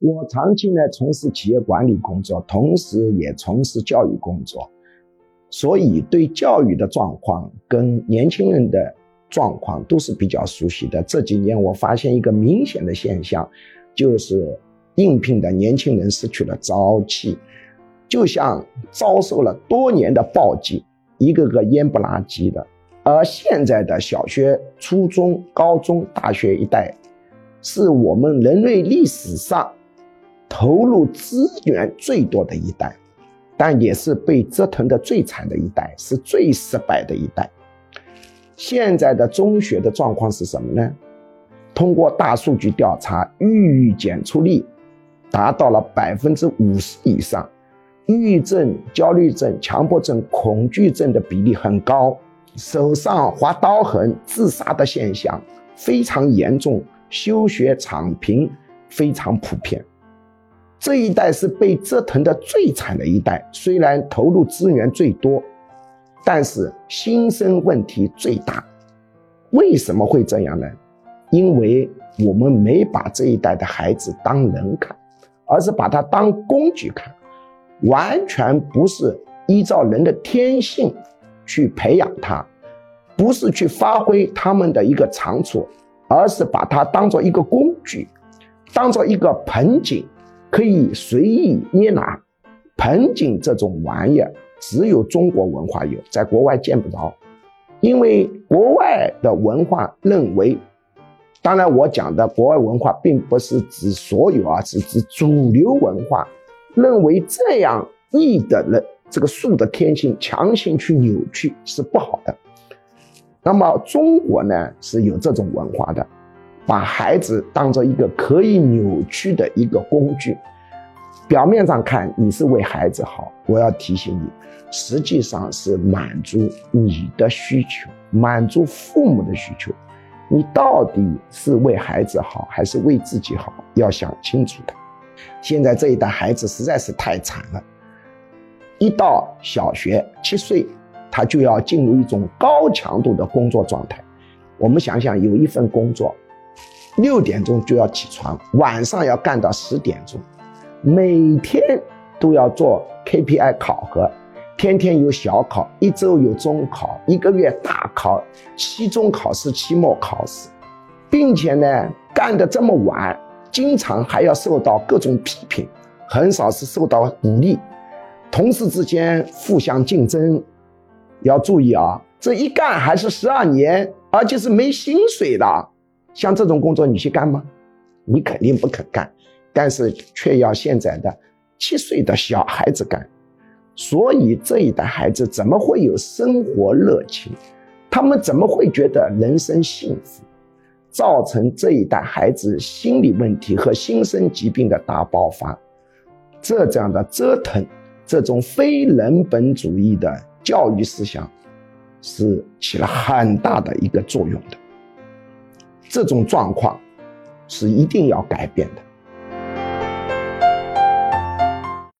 我长期呢从事企业管理工作，同时也从事教育工作，所以对教育的状况跟年轻人的状况都是比较熟悉的。这几年我发现一个明显的现象，就是应聘的年轻人失去了朝气，就像遭受了多年的暴击，一个个蔫不拉几的。而现在的小学、初中、高中、大学一代，是我们人类历史上。投入资源最多的一代，但也是被折腾的最惨的一代，是最失败的一代。现在的中学的状况是什么呢？通过大数据调查，抑郁检出率达到了百分之五十以上，抑郁症、焦虑症、强迫症、恐惧症的比例很高，手上划刀痕、自杀的现象非常严重，休学躺平非常普遍。这一代是被折腾的最惨的一代，虽然投入资源最多，但是新生问题最大。为什么会这样呢？因为我们没把这一代的孩子当人看，而是把他当工具看，完全不是依照人的天性去培养他，不是去发挥他们的一个长处，而是把他当做一个工具，当做一个盆景。可以随意捏拿，盆景这种玩意儿只有中国文化有，在国外见不着。因为国外的文化认为，当然我讲的国外文化并不是指所有啊，是指主流文化认为这样逆的人，这个树的天性强行去扭曲是不好的。那么中国呢是有这种文化的。把孩子当做一个可以扭曲的一个工具，表面上看你是为孩子好，我要提醒你，实际上是满足你的需求，满足父母的需求。你到底是为孩子好，还是为自己好？要想清楚的。现在这一代孩子实在是太惨了，一到小学七岁，他就要进入一种高强度的工作状态。我们想想，有一份工作。六点钟就要起床，晚上要干到十点钟，每天都要做 KPI 考核，天天有小考，一周有中考，一个月大考，期中考试、期末考试，并且呢，干得这么晚，经常还要受到各种批评，很少是受到鼓励，同事之间互相竞争，要注意啊，这一干还是十二年，而且是没薪水的。像这种工作你去干吗？你肯定不肯干，但是却要现在的七岁的小孩子干，所以这一代孩子怎么会有生活热情？他们怎么会觉得人生幸福？造成这一代孩子心理问题和新生疾病的大爆发，这样的折腾，这种非人本主义的教育思想，是起了很大的一个作用的。这种状况是一定要改变的。